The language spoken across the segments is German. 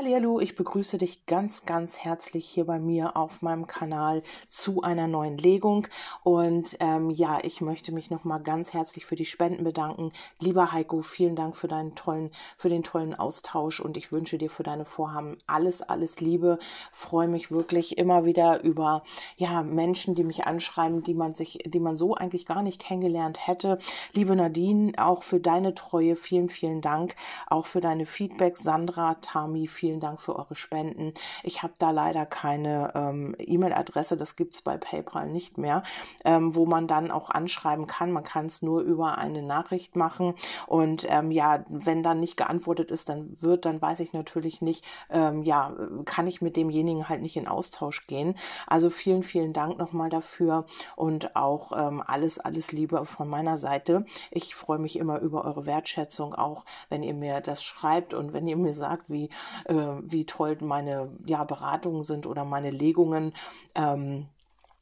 Hallo, ich begrüße dich ganz, ganz herzlich hier bei mir auf meinem Kanal zu einer neuen Legung. Und ähm, ja, ich möchte mich nochmal ganz herzlich für die Spenden bedanken. Lieber Heiko, vielen Dank für deinen tollen, für den tollen Austausch und ich wünsche dir für deine Vorhaben alles, alles Liebe. Freue mich wirklich immer wieder über ja Menschen, die mich anschreiben, die man sich, die man so eigentlich gar nicht kennengelernt hätte. Liebe Nadine, auch für deine Treue, vielen, vielen Dank. Auch für deine Feedbacks, Sandra, Tami, vielen vielen Dank für eure Spenden. Ich habe da leider keine ähm, E-Mail-Adresse, das gibt es bei PayPal nicht mehr, ähm, wo man dann auch anschreiben kann. Man kann es nur über eine Nachricht machen. Und ähm, ja, wenn dann nicht geantwortet ist, dann wird, dann weiß ich natürlich nicht, ähm, ja, kann ich mit demjenigen halt nicht in Austausch gehen. Also vielen, vielen Dank nochmal dafür und auch ähm, alles, alles Liebe von meiner Seite. Ich freue mich immer über eure Wertschätzung, auch wenn ihr mir das schreibt und wenn ihr mir sagt, wie äh, wie toll meine ja, Beratungen sind oder meine Legungen. Ähm,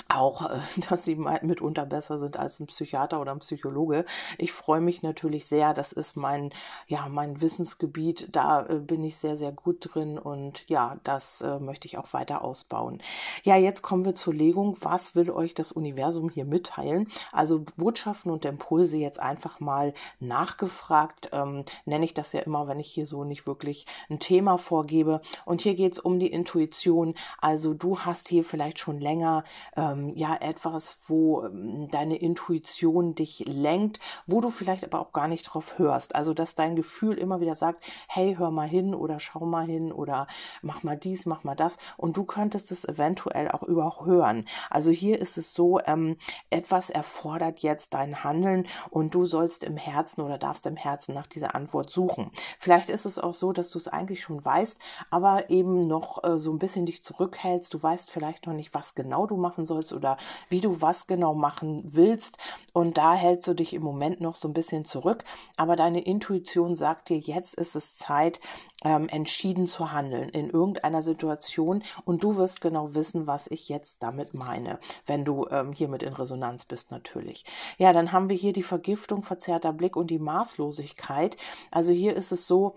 auch, äh, dass sie mitunter besser sind als ein Psychiater oder ein Psychologe. Ich freue mich natürlich sehr. Das ist mein, ja, mein Wissensgebiet. Da äh, bin ich sehr, sehr gut drin und ja, das äh, möchte ich auch weiter ausbauen. Ja, jetzt kommen wir zur Legung. Was will euch das Universum hier mitteilen? Also Botschaften und Impulse jetzt einfach mal nachgefragt. Ähm, nenne ich das ja immer, wenn ich hier so nicht wirklich ein Thema vorgebe. Und hier geht es um die Intuition. Also du hast hier vielleicht schon länger ähm, ähm, ja etwas, wo ähm, deine Intuition dich lenkt, wo du vielleicht aber auch gar nicht drauf hörst. Also dass dein Gefühl immer wieder sagt, hey, hör mal hin oder schau mal hin oder mach mal dies, mach mal das. Und du könntest es eventuell auch überhören. Also hier ist es so, ähm, etwas erfordert jetzt dein Handeln und du sollst im Herzen oder darfst im Herzen nach dieser Antwort suchen. Vielleicht ist es auch so, dass du es eigentlich schon weißt, aber eben noch äh, so ein bisschen dich zurückhältst. Du weißt vielleicht noch nicht, was genau du machen sollst sollst oder wie du was genau machen willst. Und da hältst du dich im Moment noch so ein bisschen zurück. Aber deine Intuition sagt dir, jetzt ist es Zeit, ähm, entschieden zu handeln in irgendeiner Situation. Und du wirst genau wissen, was ich jetzt damit meine, wenn du ähm, hiermit in Resonanz bist natürlich. Ja, dann haben wir hier die Vergiftung, verzerrter Blick und die Maßlosigkeit. Also hier ist es so,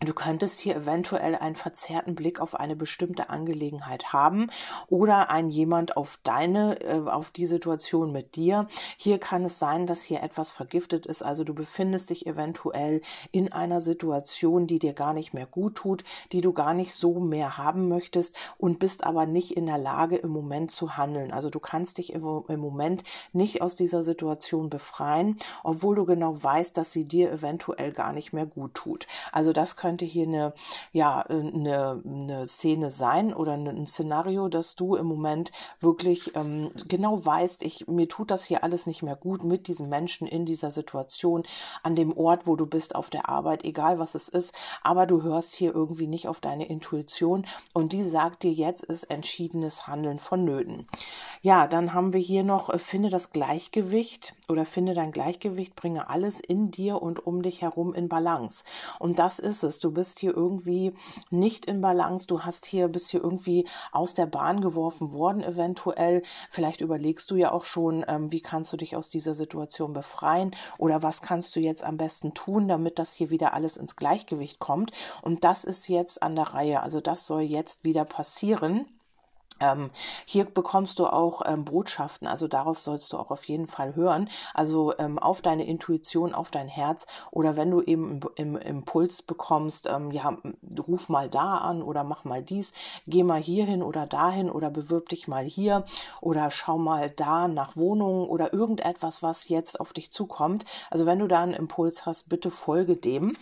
Du könntest hier eventuell einen verzerrten Blick auf eine bestimmte Angelegenheit haben oder ein jemand auf deine, äh, auf die Situation mit dir. Hier kann es sein, dass hier etwas vergiftet ist. Also du befindest dich eventuell in einer Situation, die dir gar nicht mehr gut tut, die du gar nicht so mehr haben möchtest und bist aber nicht in der Lage im Moment zu handeln. Also du kannst dich im Moment nicht aus dieser Situation befreien, obwohl du genau weißt, dass sie dir eventuell gar nicht mehr gut tut. Also das könnte hier eine, ja, eine, eine Szene sein oder ein Szenario, dass du im Moment wirklich ähm, genau weißt, ich, mir tut das hier alles nicht mehr gut mit diesen Menschen in dieser Situation, an dem Ort, wo du bist, auf der Arbeit, egal was es ist, aber du hörst hier irgendwie nicht auf deine Intuition und die sagt dir, jetzt ist entschiedenes Handeln vonnöten. Ja, dann haben wir hier noch, äh, finde das Gleichgewicht oder finde dein Gleichgewicht, bringe alles in dir und um dich herum in Balance. Und das ist es ist. Du bist hier irgendwie nicht in Balance. Du hast hier, bist hier irgendwie aus der Bahn geworfen worden, eventuell. Vielleicht überlegst du ja auch schon, ähm, wie kannst du dich aus dieser Situation befreien oder was kannst du jetzt am besten tun, damit das hier wieder alles ins Gleichgewicht kommt. Und das ist jetzt an der Reihe. Also das soll jetzt wieder passieren. Ähm, hier bekommst du auch ähm, Botschaften, also darauf sollst du auch auf jeden Fall hören, also ähm, auf deine Intuition, auf dein Herz oder wenn du eben im, im Impuls bekommst, ähm, ja, ruf mal da an oder mach mal dies, geh mal hierhin oder dahin oder bewirb dich mal hier oder schau mal da nach Wohnungen oder irgendetwas, was jetzt auf dich zukommt. Also wenn du da einen Impuls hast, bitte folge dem.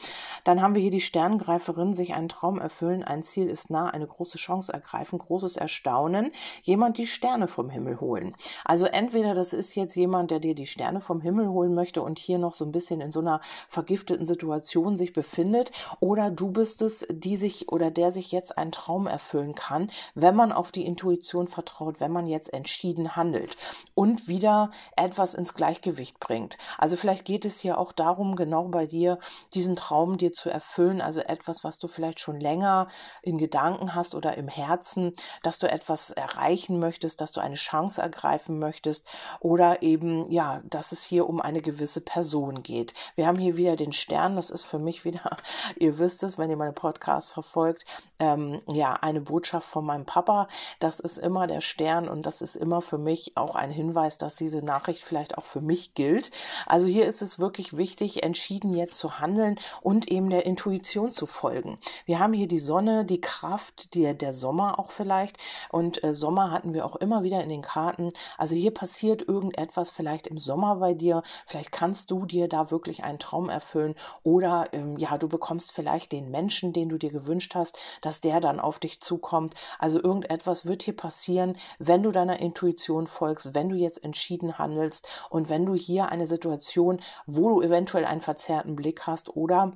Dann haben wir hier die Sterngreiferin, sich einen Traum erfüllen, ein Ziel ist nah, eine große Chance ergreifen, großes Erstaunen Staunen jemand die Sterne vom Himmel holen. Also entweder das ist jetzt jemand, der dir die Sterne vom Himmel holen möchte und hier noch so ein bisschen in so einer vergifteten Situation sich befindet, oder du bist es, die sich oder der sich jetzt einen Traum erfüllen kann, wenn man auf die Intuition vertraut, wenn man jetzt entschieden handelt und wieder etwas ins Gleichgewicht bringt. Also vielleicht geht es hier auch darum, genau bei dir diesen Traum dir zu erfüllen, also etwas, was du vielleicht schon länger in Gedanken hast oder im Herzen, dass du etwas etwas erreichen möchtest, dass du eine Chance ergreifen möchtest oder eben, ja, dass es hier um eine gewisse Person geht. Wir haben hier wieder den Stern, das ist für mich wieder, ihr wisst es, wenn ihr meine Podcast verfolgt, ähm, ja, eine Botschaft von meinem Papa. Das ist immer der Stern und das ist immer für mich auch ein Hinweis, dass diese Nachricht vielleicht auch für mich gilt. Also hier ist es wirklich wichtig, entschieden jetzt zu handeln und eben der Intuition zu folgen. Wir haben hier die Sonne, die Kraft, die, der Sommer auch vielleicht und äh, Sommer hatten wir auch immer wieder in den Karten. Also hier passiert irgendetwas vielleicht im Sommer bei dir. Vielleicht kannst du dir da wirklich einen Traum erfüllen oder ähm, ja, du bekommst vielleicht den Menschen, den du dir gewünscht hast, dass der dann auf dich zukommt. Also irgendetwas wird hier passieren, wenn du deiner Intuition folgst, wenn du jetzt entschieden handelst und wenn du hier eine Situation, wo du eventuell einen verzerrten Blick hast oder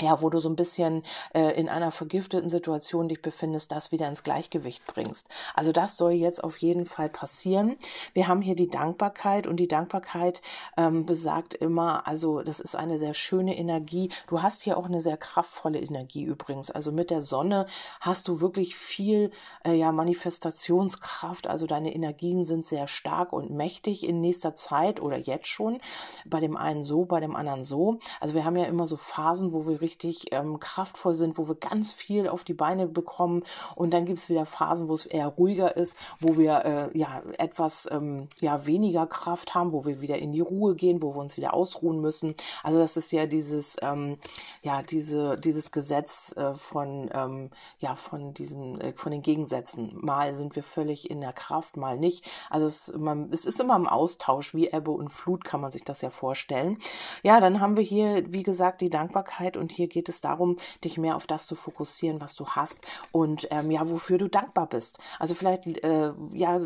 ja, wo du so ein bisschen äh, in einer vergifteten Situation dich befindest, das wieder ins Gleichgewicht bringst. Also das soll jetzt auf jeden Fall passieren. Wir haben hier die Dankbarkeit und die Dankbarkeit ähm, besagt immer, also das ist eine sehr schöne Energie. Du hast hier auch eine sehr kraftvolle Energie übrigens. Also mit der Sonne hast du wirklich viel äh, ja Manifestationskraft. Also deine Energien sind sehr stark und mächtig in nächster Zeit oder jetzt schon. Bei dem einen so, bei dem anderen so. Also wir haben ja immer so Phasen, wo wir richtig ähm, kraftvoll sind, wo wir ganz viel auf die Beine bekommen. Und dann gibt es wieder Phasen, wo es eher ruhiger ist, wo wir äh, ja etwas ähm, ja, weniger Kraft haben, wo wir wieder in die Ruhe gehen, wo wir uns wieder ausruhen müssen. Also das ist ja dieses, ähm, ja, diese, dieses Gesetz äh, von, ähm, ja, von diesen, äh, von den Gegensätzen. Mal sind wir völlig in der Kraft, mal nicht. Also es, man, es ist immer im Austausch, wie Ebbe und Flut kann man sich das ja vorstellen. Ja, dann haben wir hier, wie gesagt, die Dankbarkeit und hier geht es darum, dich mehr auf das zu fokussieren, was du hast und ähm, ja, wofür du dankbar bist. Also vielleicht, äh, ja,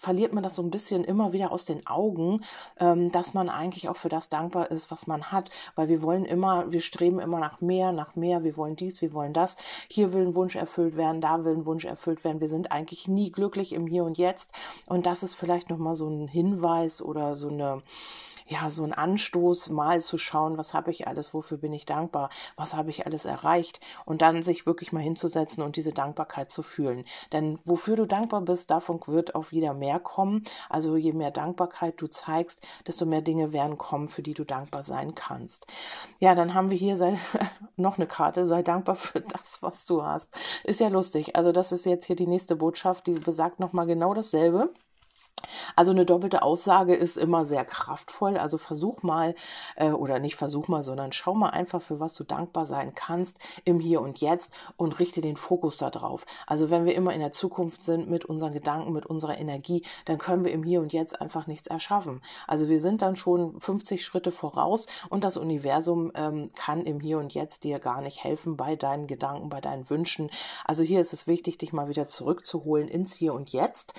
verliert man das so ein bisschen immer wieder aus den Augen, ähm, dass man eigentlich auch für das dankbar ist, was man hat, weil wir wollen immer, wir streben immer nach mehr, nach mehr, wir wollen dies, wir wollen das, hier will ein Wunsch erfüllt werden, da will ein Wunsch erfüllt werden, wir sind eigentlich nie glücklich im Hier und Jetzt. Und das ist vielleicht nochmal so ein Hinweis oder so eine, ja, so ein Anstoß, mal zu schauen, was habe ich alles, wofür bin ich dankbar, was habe ich alles erreicht und dann sich wirklich mal hinzusetzen und diese Dankbarkeit zu fühlen. Denn wofür du dankbar bist, davon wird auch wieder mehr kommen. Also je mehr Dankbarkeit du zeigst, desto mehr Dinge werden kommen, für die du dankbar sein kannst. Ja, dann haben wir hier sei, noch eine Karte, sei dankbar für das, was du hast. Ist ja lustig. Also das ist jetzt hier die nächste Botschaft, die besagt nochmal genau dasselbe. Also eine doppelte Aussage ist immer sehr kraftvoll. Also versuch mal, äh, oder nicht versuch mal, sondern schau mal einfach, für was du dankbar sein kannst im Hier und Jetzt und richte den Fokus darauf. Also wenn wir immer in der Zukunft sind mit unseren Gedanken, mit unserer Energie, dann können wir im Hier und Jetzt einfach nichts erschaffen. Also wir sind dann schon 50 Schritte voraus und das Universum ähm, kann im Hier und Jetzt dir gar nicht helfen bei deinen Gedanken, bei deinen Wünschen. Also hier ist es wichtig, dich mal wieder zurückzuholen ins Hier und Jetzt.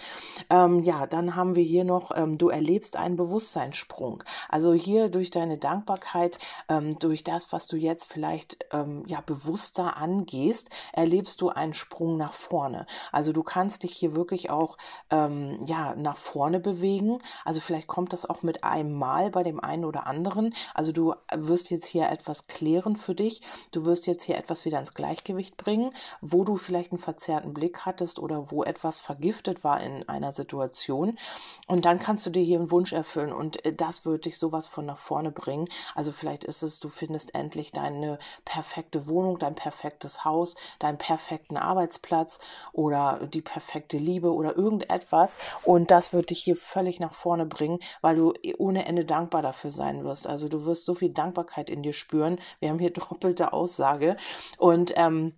Ähm, ja, dann haben wir hier noch, ähm, du erlebst einen Bewusstseinssprung. Also hier durch deine Dankbarkeit, ähm, durch das, was du jetzt vielleicht ähm, ja bewusster angehst, erlebst du einen Sprung nach vorne. Also du kannst dich hier wirklich auch ähm, ja nach vorne bewegen. Also vielleicht kommt das auch mit einem Mal bei dem einen oder anderen. Also du wirst jetzt hier etwas klären für dich. Du wirst jetzt hier etwas wieder ins Gleichgewicht bringen, wo du vielleicht einen verzerrten Blick hattest oder wo etwas vergiftet war in einer Situation. Und dann kannst du dir hier einen Wunsch erfüllen und äh, das wird dich sowas von nach vorne bringen. Also vielleicht ist es, du findest endlich deine perfekte Wohnung, dein perfektes Haus, deinen perfekten Arbeitsplatz oder die perfekte Liebe oder irgendetwas. Und das wird dich hier völlig nach vorne bringen, weil du äh, ohne Ende dankbar dafür sein wirst. Also du wirst so viel Dankbarkeit in dir spüren. Wir haben hier doppelte Aussage. Und ähm,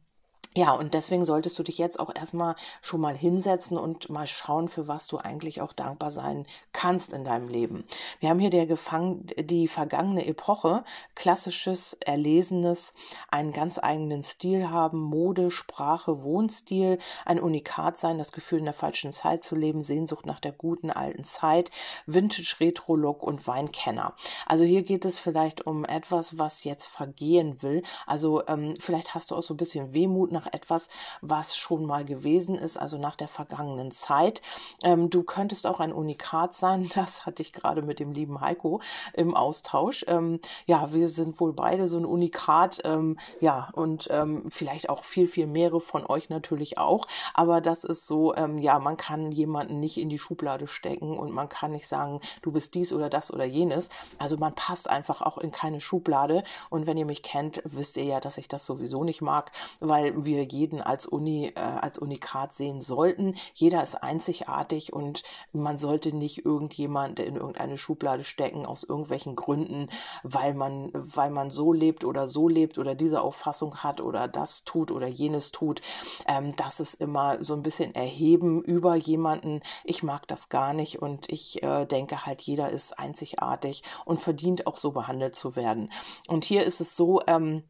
ja, und deswegen solltest du dich jetzt auch erstmal schon mal hinsetzen und mal schauen, für was du eigentlich auch dankbar sein kannst in deinem Leben. Wir haben hier der Gefang die vergangene Epoche, klassisches, erlesenes, einen ganz eigenen Stil haben, Mode, Sprache, Wohnstil, ein Unikat sein, das Gefühl in der falschen Zeit zu leben, Sehnsucht nach der guten alten Zeit, Vintage, Retro-Look und Weinkenner. Also hier geht es vielleicht um etwas, was jetzt vergehen will. Also ähm, vielleicht hast du auch so ein bisschen Wehmut nach nach etwas, was schon mal gewesen ist, also nach der vergangenen Zeit. Ähm, du könntest auch ein Unikat sein, das hatte ich gerade mit dem lieben Heiko im Austausch. Ähm, ja, wir sind wohl beide so ein Unikat, ähm, ja, und ähm, vielleicht auch viel, viel mehrere von euch natürlich auch. Aber das ist so, ähm, ja, man kann jemanden nicht in die Schublade stecken und man kann nicht sagen, du bist dies oder das oder jenes. Also man passt einfach auch in keine Schublade. Und wenn ihr mich kennt, wisst ihr ja, dass ich das sowieso nicht mag, weil wir jeden als Uni, äh, als Unikat sehen sollten. Jeder ist einzigartig und man sollte nicht irgendjemand in irgendeine Schublade stecken aus irgendwelchen Gründen, weil man, weil man so lebt oder so lebt oder diese Auffassung hat oder das tut oder jenes tut. Ähm, das ist immer so ein bisschen erheben über jemanden. Ich mag das gar nicht und ich äh, denke halt, jeder ist einzigartig und verdient auch so behandelt zu werden. Und hier ist es so, ähm,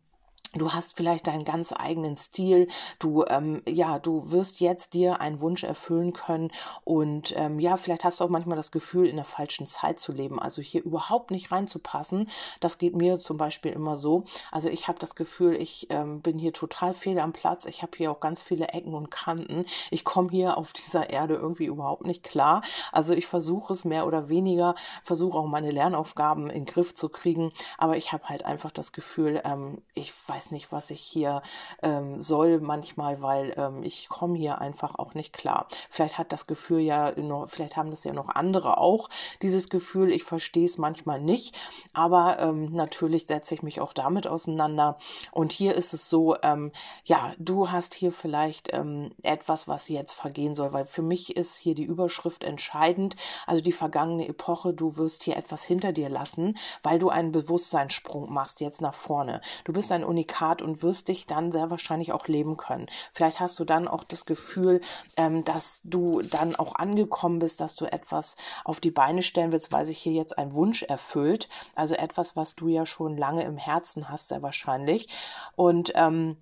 Du hast vielleicht deinen ganz eigenen Stil. Du, ähm, ja, du wirst jetzt dir einen Wunsch erfüllen können. Und ähm, ja, vielleicht hast du auch manchmal das Gefühl, in der falschen Zeit zu leben. Also hier überhaupt nicht reinzupassen. Das geht mir zum Beispiel immer so. Also ich habe das Gefühl, ich ähm, bin hier total fehl am Platz. Ich habe hier auch ganz viele Ecken und Kanten. Ich komme hier auf dieser Erde irgendwie überhaupt nicht klar. Also ich versuche es mehr oder weniger, versuche auch meine Lernaufgaben in den Griff zu kriegen. Aber ich habe halt einfach das Gefühl, ähm, ich weiß weiß nicht, was ich hier ähm, soll manchmal, weil ähm, ich komme hier einfach auch nicht klar. Vielleicht hat das Gefühl ja noch, vielleicht haben das ja noch andere auch, dieses Gefühl, ich verstehe es manchmal nicht, aber ähm, natürlich setze ich mich auch damit auseinander. Und hier ist es so, ähm, ja, du hast hier vielleicht ähm, etwas, was jetzt vergehen soll, weil für mich ist hier die Überschrift entscheidend, also die vergangene Epoche, du wirst hier etwas hinter dir lassen, weil du einen Bewusstseinssprung machst jetzt nach vorne. Du bist ein Unikat Unikat und wirst dich dann sehr wahrscheinlich auch leben können. Vielleicht hast du dann auch das Gefühl, ähm, dass du dann auch angekommen bist, dass du etwas auf die Beine stellen willst, weil sich hier jetzt ein Wunsch erfüllt. Also etwas, was du ja schon lange im Herzen hast, sehr wahrscheinlich. Und ähm,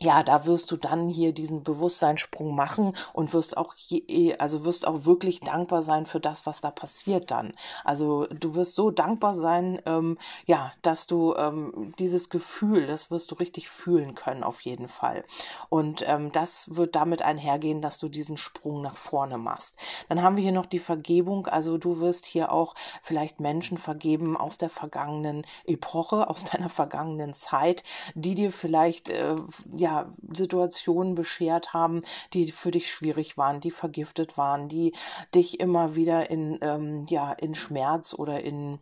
ja, da wirst du dann hier diesen Bewusstseinssprung machen und wirst auch, je, also wirst auch wirklich dankbar sein für das, was da passiert dann. Also du wirst so dankbar sein, ähm, ja, dass du ähm, dieses Gefühl, das wirst du richtig fühlen können auf jeden Fall. Und ähm, das wird damit einhergehen, dass du diesen Sprung nach vorne machst. Dann haben wir hier noch die Vergebung. Also du wirst hier auch vielleicht Menschen vergeben aus der vergangenen Epoche, aus deiner vergangenen Zeit, die dir vielleicht äh, ja Situationen beschert haben, die für dich schwierig waren, die vergiftet waren, die dich immer wieder in, ähm, ja, in Schmerz oder in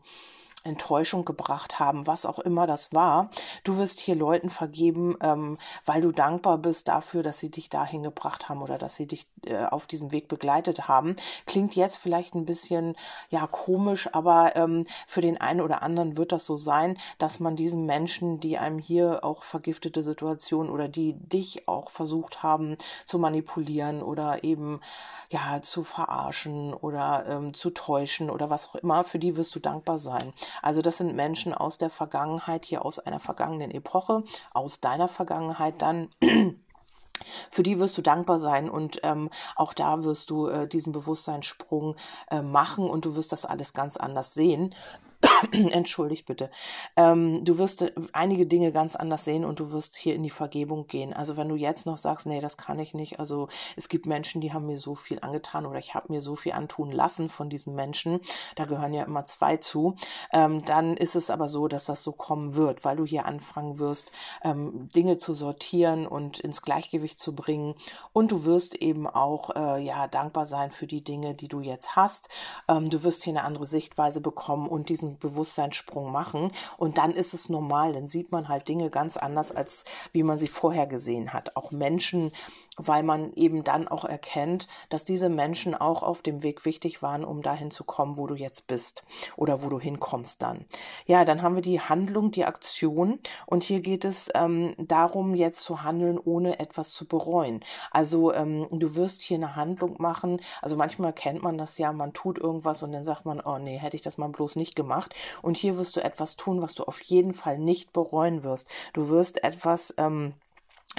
Enttäuschung gebracht haben, was auch immer das war. Du wirst hier Leuten vergeben, ähm, weil du dankbar bist dafür, dass sie dich dahin gebracht haben oder dass sie dich äh, auf diesem Weg begleitet haben. Klingt jetzt vielleicht ein bisschen ja komisch, aber ähm, für den einen oder anderen wird das so sein, dass man diesen Menschen, die einem hier auch vergiftete Situationen oder die dich auch versucht haben zu manipulieren oder eben ja zu verarschen oder ähm, zu täuschen oder was auch immer, für die wirst du dankbar sein. Also das sind Menschen aus der Vergangenheit, hier aus einer vergangenen Epoche, aus deiner Vergangenheit dann. Für die wirst du dankbar sein und ähm, auch da wirst du äh, diesen Bewusstseinssprung äh, machen und du wirst das alles ganz anders sehen. entschuldigt bitte, ähm, du wirst äh, einige Dinge ganz anders sehen und du wirst hier in die Vergebung gehen. Also wenn du jetzt noch sagst, nee, das kann ich nicht, also es gibt Menschen, die haben mir so viel angetan oder ich habe mir so viel antun lassen von diesen Menschen, da gehören ja immer zwei zu, ähm, dann ist es aber so, dass das so kommen wird, weil du hier anfangen wirst, ähm, Dinge zu sortieren und ins Gleichgewicht zu bringen und du wirst eben auch äh, ja dankbar sein für die Dinge, die du jetzt hast. Ähm, du wirst hier eine andere Sichtweise bekommen und diesen Bewusstseinssprung machen und dann ist es normal, dann sieht man halt Dinge ganz anders, als wie man sie vorher gesehen hat. Auch Menschen weil man eben dann auch erkennt, dass diese Menschen auch auf dem Weg wichtig waren, um dahin zu kommen, wo du jetzt bist oder wo du hinkommst dann. Ja, dann haben wir die Handlung, die Aktion und hier geht es ähm, darum, jetzt zu handeln, ohne etwas zu bereuen. Also ähm, du wirst hier eine Handlung machen, also manchmal kennt man das ja, man tut irgendwas und dann sagt man, oh nee, hätte ich das mal bloß nicht gemacht. Und hier wirst du etwas tun, was du auf jeden Fall nicht bereuen wirst. Du wirst etwas ähm,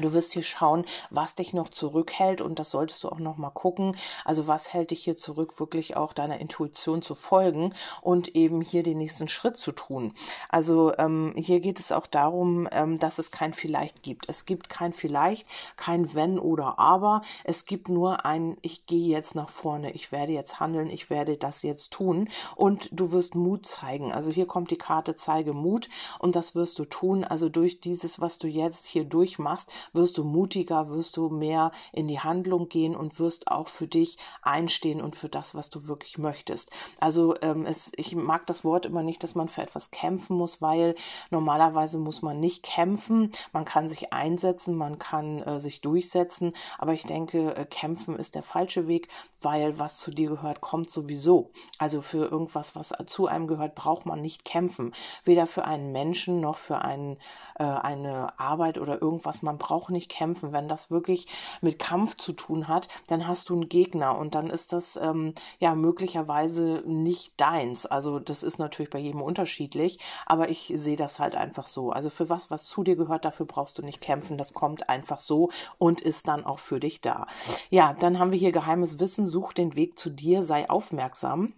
Du wirst hier schauen, was dich noch zurückhält und das solltest du auch noch mal gucken. Also was hält dich hier zurück, wirklich auch deiner Intuition zu folgen und eben hier den nächsten Schritt zu tun. Also ähm, hier geht es auch darum, ähm, dass es kein Vielleicht gibt. Es gibt kein Vielleicht, kein Wenn oder Aber. Es gibt nur ein Ich gehe jetzt nach vorne, ich werde jetzt handeln, ich werde das jetzt tun und du wirst Mut zeigen. Also hier kommt die Karte Zeige Mut und das wirst du tun. Also durch dieses, was du jetzt hier durchmachst, wirst du mutiger, wirst du mehr in die Handlung gehen und wirst auch für dich einstehen und für das, was du wirklich möchtest. Also ähm, es, ich mag das Wort immer nicht, dass man für etwas kämpfen muss, weil normalerweise muss man nicht kämpfen. Man kann sich einsetzen, man kann äh, sich durchsetzen, aber ich denke, äh, kämpfen ist der falsche Weg, weil was zu dir gehört, kommt sowieso. Also für irgendwas, was zu einem gehört, braucht man nicht kämpfen. Weder für einen Menschen noch für einen, äh, eine Arbeit oder irgendwas. Man braucht auch nicht kämpfen. Wenn das wirklich mit Kampf zu tun hat, dann hast du einen Gegner und dann ist das ähm, ja möglicherweise nicht deins. Also das ist natürlich bei jedem unterschiedlich, aber ich sehe das halt einfach so. Also für was, was zu dir gehört, dafür brauchst du nicht kämpfen. Das kommt einfach so und ist dann auch für dich da. Ja, dann haben wir hier geheimes Wissen. Such den Weg zu dir, sei aufmerksam.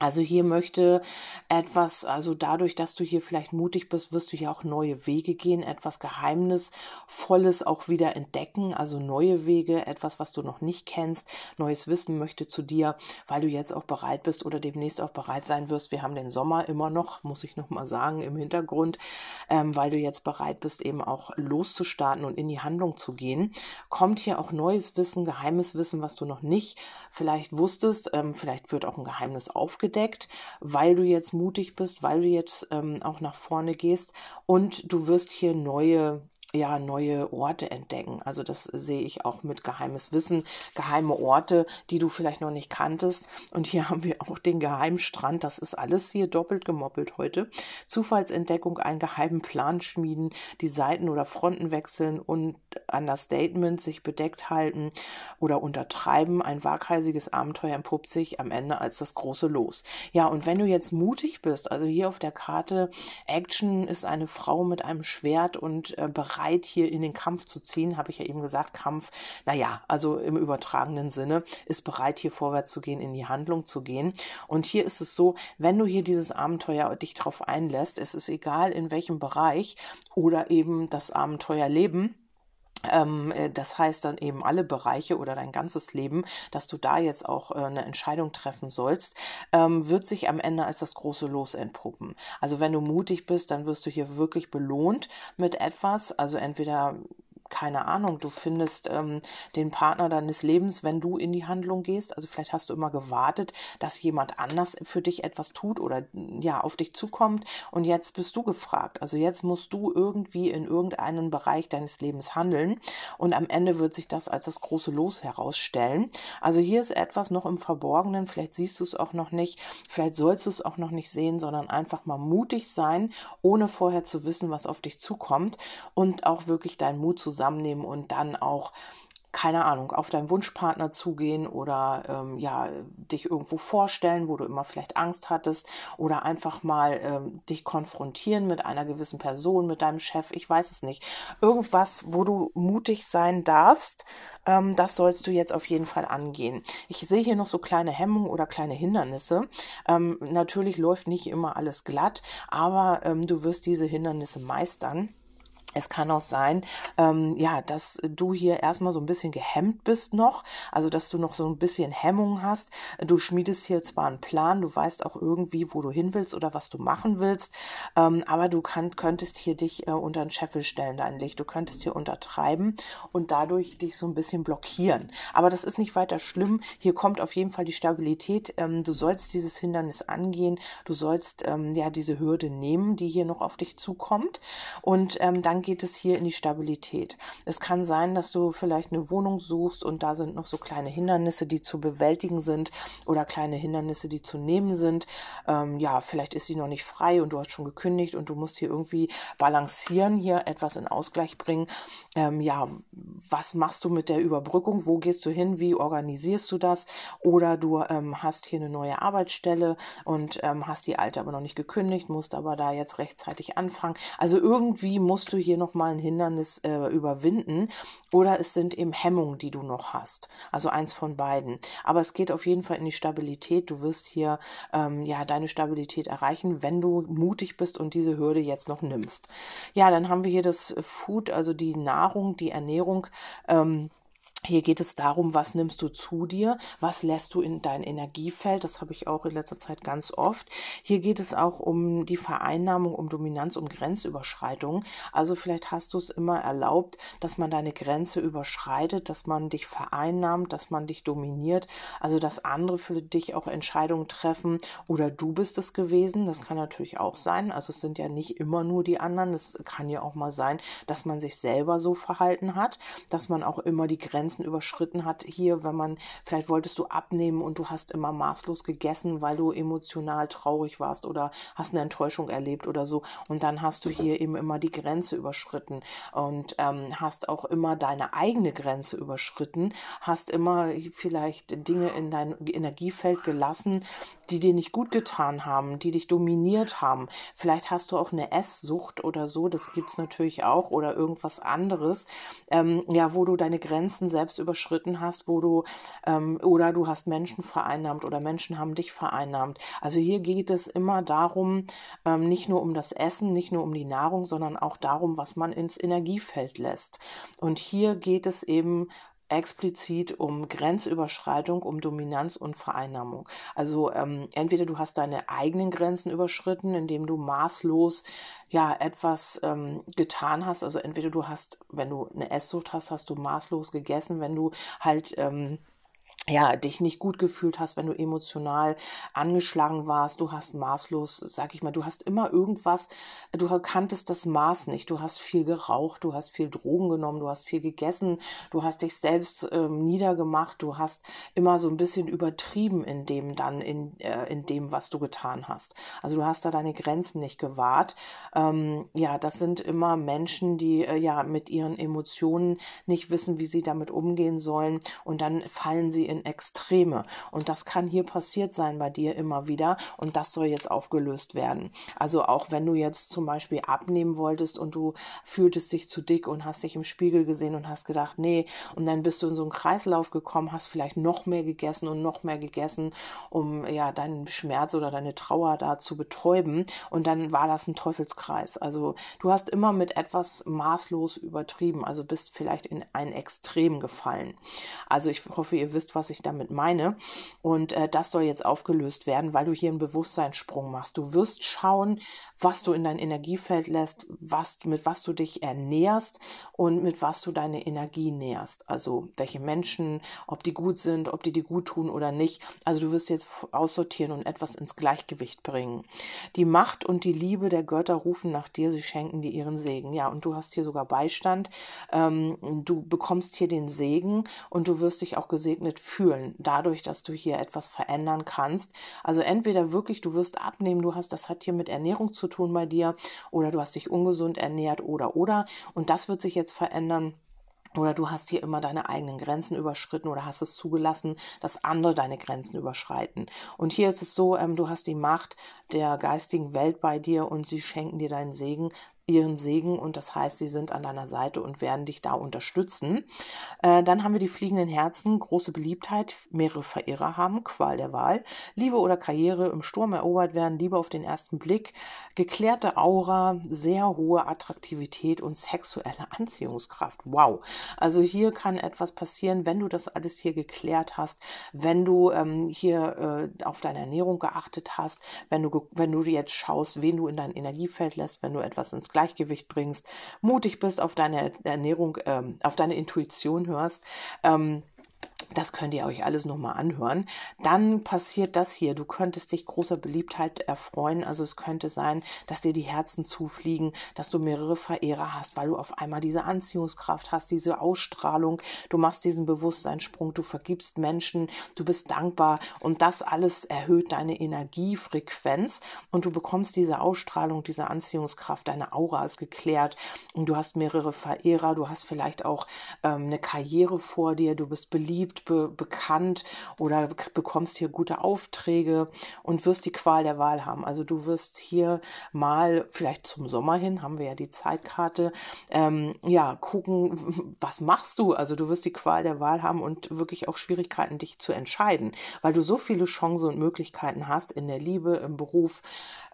Also hier möchte etwas, also dadurch, dass du hier vielleicht mutig bist, wirst du hier auch neue Wege gehen, etwas Geheimnisvolles auch wieder entdecken, also neue Wege, etwas, was du noch nicht kennst, neues Wissen möchte zu dir, weil du jetzt auch bereit bist oder demnächst auch bereit sein wirst. Wir haben den Sommer immer noch, muss ich noch mal sagen, im Hintergrund, ähm, weil du jetzt bereit bist, eben auch loszustarten und in die Handlung zu gehen. Kommt hier auch neues Wissen, geheimes Wissen, was du noch nicht vielleicht wusstest, ähm, vielleicht wird auch ein Geheimnis aufgedeckt aufgedeckt, weil du jetzt mutig bist, weil du jetzt ähm, auch nach vorne gehst und du wirst hier neue ja, neue Orte entdecken. Also das sehe ich auch mit geheimes Wissen, geheime Orte, die du vielleicht noch nicht kanntest. Und hier haben wir auch den Geheimstrand. Das ist alles hier doppelt gemoppelt heute. Zufallsentdeckung, einen geheimen Plan schmieden, die Seiten oder Fronten wechseln und Understatement sich bedeckt halten oder untertreiben. Ein waghalsiges Abenteuer entpuppt sich am Ende als das große Los. Ja, und wenn du jetzt mutig bist, also hier auf der Karte Action ist eine Frau mit einem Schwert und äh, bereit, bereit, hier in den Kampf zu ziehen, habe ich ja eben gesagt, Kampf, naja, also im übertragenen Sinne, ist bereit, hier vorwärts zu gehen, in die Handlung zu gehen. Und hier ist es so, wenn du hier dieses Abenteuer dich darauf einlässt, es ist egal in welchem Bereich oder eben das Abenteuer leben, das heißt dann eben alle Bereiche oder dein ganzes Leben, dass du da jetzt auch äh, eine Entscheidung treffen sollst, ähm, wird sich am Ende als das große Los entpuppen. Also wenn du mutig bist, dann wirst du hier wirklich belohnt mit etwas. Also entweder keine Ahnung, du findest ähm, den Partner deines Lebens, wenn du in die Handlung gehst. Also vielleicht hast du immer gewartet, dass jemand anders für dich etwas tut oder ja auf dich zukommt und jetzt bist du gefragt. Also jetzt musst du irgendwie in irgendeinem Bereich deines Lebens handeln und am Ende wird sich das als das große Los herausstellen. Also hier ist etwas noch im Verborgenen, vielleicht siehst du es auch noch nicht, vielleicht sollst du es auch noch nicht sehen, sondern einfach mal mutig sein, ohne vorher zu wissen, was auf dich zukommt und auch wirklich deinen Mut zu zusammennehmen und dann auch keine Ahnung, auf deinen Wunschpartner zugehen oder ähm, ja, dich irgendwo vorstellen, wo du immer vielleicht Angst hattest oder einfach mal ähm, dich konfrontieren mit einer gewissen Person, mit deinem Chef, ich weiß es nicht. Irgendwas, wo du mutig sein darfst, ähm, das sollst du jetzt auf jeden Fall angehen. Ich sehe hier noch so kleine Hemmungen oder kleine Hindernisse. Ähm, natürlich läuft nicht immer alles glatt, aber ähm, du wirst diese Hindernisse meistern. Es kann auch sein, ähm, ja, dass du hier erstmal so ein bisschen gehemmt bist noch, also dass du noch so ein bisschen Hemmung hast. Du schmiedest hier zwar einen Plan, du weißt auch irgendwie, wo du hin willst oder was du machen willst, ähm, aber du kann, könntest hier dich äh, unter den Scheffel stellen, dein Licht. Du könntest hier untertreiben und dadurch dich so ein bisschen blockieren. Aber das ist nicht weiter schlimm. Hier kommt auf jeden Fall die Stabilität. Ähm, du sollst dieses Hindernis angehen. Du sollst ähm, ja diese Hürde nehmen, die hier noch auf dich zukommt. Und ähm, dann dann geht es hier in die Stabilität. Es kann sein, dass du vielleicht eine Wohnung suchst und da sind noch so kleine Hindernisse, die zu bewältigen sind oder kleine Hindernisse, die zu nehmen sind. Ähm, ja, vielleicht ist sie noch nicht frei und du hast schon gekündigt und du musst hier irgendwie balancieren, hier etwas in Ausgleich bringen. Ähm, ja, was machst du mit der Überbrückung? Wo gehst du hin? Wie organisierst du das? Oder du ähm, hast hier eine neue Arbeitsstelle und ähm, hast die alte aber noch nicht gekündigt, musst aber da jetzt rechtzeitig anfangen. Also irgendwie musst du hier nochmal ein Hindernis äh, überwinden oder es sind eben Hemmungen, die du noch hast. Also eins von beiden. Aber es geht auf jeden Fall in die Stabilität. Du wirst hier ähm, ja deine Stabilität erreichen, wenn du mutig bist und diese Hürde jetzt noch nimmst. Ja, dann haben wir hier das Food, also die Nahrung, die Ernährung. Ähm, hier geht es darum, was nimmst du zu dir, was lässt du in dein Energiefeld, das habe ich auch in letzter Zeit ganz oft. Hier geht es auch um die Vereinnahmung, um Dominanz, um Grenzüberschreitung. Also vielleicht hast du es immer erlaubt, dass man deine Grenze überschreitet, dass man dich vereinnahmt, dass man dich dominiert, also dass andere für dich auch Entscheidungen treffen oder du bist es gewesen, das kann natürlich auch sein. Also es sind ja nicht immer nur die anderen, es kann ja auch mal sein, dass man sich selber so verhalten hat, dass man auch immer die Grenze Grenzen überschritten hat. Hier, wenn man, vielleicht wolltest du abnehmen und du hast immer maßlos gegessen, weil du emotional traurig warst oder hast eine Enttäuschung erlebt oder so. Und dann hast du hier eben immer die Grenze überschritten und ähm, hast auch immer deine eigene Grenze überschritten, hast immer vielleicht Dinge in dein Energiefeld gelassen, die dir nicht gut getan haben, die dich dominiert haben. Vielleicht hast du auch eine Esssucht oder so, das gibt es natürlich auch, oder irgendwas anderes, ähm, ja, wo du deine Grenzen selbst überschritten hast, wo du ähm, oder du hast Menschen vereinnahmt oder Menschen haben dich vereinnahmt. Also hier geht es immer darum, ähm, nicht nur um das Essen, nicht nur um die Nahrung, sondern auch darum, was man ins Energiefeld lässt. Und hier geht es eben explizit um Grenzüberschreitung, um Dominanz und Vereinnahmung. Also ähm, entweder du hast deine eigenen Grenzen überschritten, indem du maßlos ja etwas ähm, getan hast. Also entweder du hast, wenn du eine Esssucht hast, hast du maßlos gegessen, wenn du halt ähm, ja, dich nicht gut gefühlt hast, wenn du emotional angeschlagen warst, du hast maßlos, sag ich mal, du hast immer irgendwas, du kanntest das Maß nicht, du hast viel geraucht, du hast viel Drogen genommen, du hast viel gegessen, du hast dich selbst ähm, niedergemacht, du hast immer so ein bisschen übertrieben in dem dann, in, äh, in dem, was du getan hast. Also du hast da deine Grenzen nicht gewahrt. Ähm, ja, das sind immer Menschen, die äh, ja mit ihren Emotionen nicht wissen, wie sie damit umgehen sollen und dann fallen sie in in Extreme. Und das kann hier passiert sein bei dir immer wieder. Und das soll jetzt aufgelöst werden. Also auch wenn du jetzt zum Beispiel abnehmen wolltest und du fühltest dich zu dick und hast dich im Spiegel gesehen und hast gedacht, nee, und dann bist du in so einen Kreislauf gekommen, hast vielleicht noch mehr gegessen und noch mehr gegessen, um ja deinen Schmerz oder deine Trauer da zu betäuben. Und dann war das ein Teufelskreis. Also du hast immer mit etwas maßlos übertrieben, also bist vielleicht in ein Extrem gefallen. Also ich hoffe, ihr wisst, was ich damit meine. Und äh, das soll jetzt aufgelöst werden, weil du hier einen Bewusstseinssprung machst. Du wirst schauen, was du in dein Energiefeld lässt, was, mit was du dich ernährst und mit was du deine Energie nährst. Also welche Menschen, ob die gut sind, ob die dir gut tun oder nicht. Also du wirst jetzt aussortieren und etwas ins Gleichgewicht bringen. Die Macht und die Liebe der Götter rufen nach dir, sie schenken dir ihren Segen. Ja, und du hast hier sogar Beistand. Ähm, du bekommst hier den Segen und du wirst dich auch gesegnet fühlen, dadurch, dass du hier etwas verändern kannst. Also entweder wirklich, du wirst abnehmen, du hast, das hat hier mit Ernährung zu tun bei dir, oder du hast dich ungesund ernährt, oder, oder. Und das wird sich jetzt verändern. Oder du hast hier immer deine eigenen Grenzen überschritten oder hast es zugelassen, dass andere deine Grenzen überschreiten. Und hier ist es so, ähm, du hast die Macht der geistigen Welt bei dir und sie schenken dir deinen Segen ihren Segen und das heißt, sie sind an deiner Seite und werden dich da unterstützen. Äh, dann haben wir die fliegenden Herzen, große Beliebtheit, mehrere Verehrer haben, Qual der Wahl, Liebe oder Karriere im Sturm erobert werden, Liebe auf den ersten Blick, geklärte Aura, sehr hohe Attraktivität und sexuelle Anziehungskraft. Wow. Also hier kann etwas passieren, wenn du das alles hier geklärt hast, wenn du ähm, hier äh, auf deine Ernährung geachtet hast, wenn du, wenn du jetzt schaust, wen du in dein Energiefeld lässt, wenn du etwas ins Gleichgewicht bringst, mutig bist, auf deine Ernährung, ähm, auf deine Intuition hörst. Ähm, Das könnt ihr euch alles nochmal anhören. Dann passiert das hier. Du könntest dich großer Beliebtheit erfreuen. Also es könnte sein, dass dir die Herzen zufliegen, dass du mehrere Verehrer hast, weil du auf einmal diese Anziehungskraft hast, diese Ausstrahlung. Du machst diesen Bewusstseinssprung, du vergibst Menschen, du bist dankbar und das alles erhöht deine Energiefrequenz und du bekommst diese Ausstrahlung, diese Anziehungskraft. Deine Aura ist geklärt und du hast mehrere Verehrer. Du hast vielleicht auch ähm, eine Karriere vor dir. Du bist beliebt be bekannt oder bekommst hier gute Aufträge und wirst die Qual der Wahl haben. Also du wirst hier mal vielleicht zum Sommer hin, haben wir ja die Zeitkarte, ähm, ja, gucken, was machst du? Also du wirst die Qual der Wahl haben und wirklich auch Schwierigkeiten, dich zu entscheiden, weil du so viele Chancen und Möglichkeiten hast in der Liebe, im Beruf,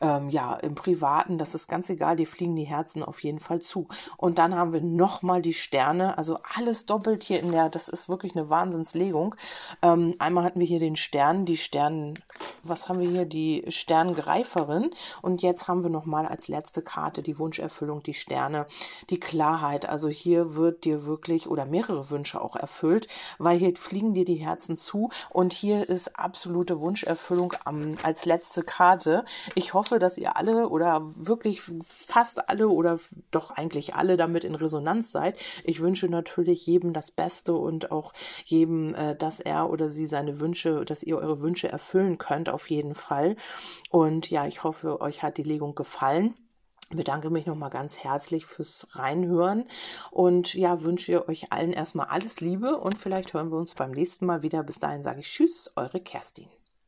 ähm, ja, im Privaten, das ist ganz egal, dir fliegen die Herzen auf jeden Fall zu. Und dann haben wir nochmal die Sterne, also alles doppelt hier in der, das ist wirklich eine Wahnsinnslegung. Ähm, einmal hatten wir hier den Stern, die Stern, was haben wir hier, die Sterngreiferin und jetzt haben wir nochmal als letzte Karte die Wunscherfüllung, die Sterne, die Klarheit. Also hier wird dir wirklich oder mehrere Wünsche auch erfüllt, weil hier fliegen dir die Herzen zu und hier ist absolute Wunscherfüllung ähm, als letzte Karte. Ich hoffe, dass ihr alle oder wirklich fast alle oder doch eigentlich alle damit in Resonanz seid. Ich wünsche natürlich jedem das Beste und auch jedem, äh, dass er oder sie seine Wünsche, dass ihr eure Wünsche erfüllen könnt, auf jeden Fall. Und ja, ich hoffe, euch hat die Legung gefallen bedanke mich nochmal ganz herzlich fürs Reinhören und ja, wünsche euch allen erstmal alles Liebe und vielleicht hören wir uns beim nächsten Mal wieder. Bis dahin sage ich Tschüss, eure Kerstin.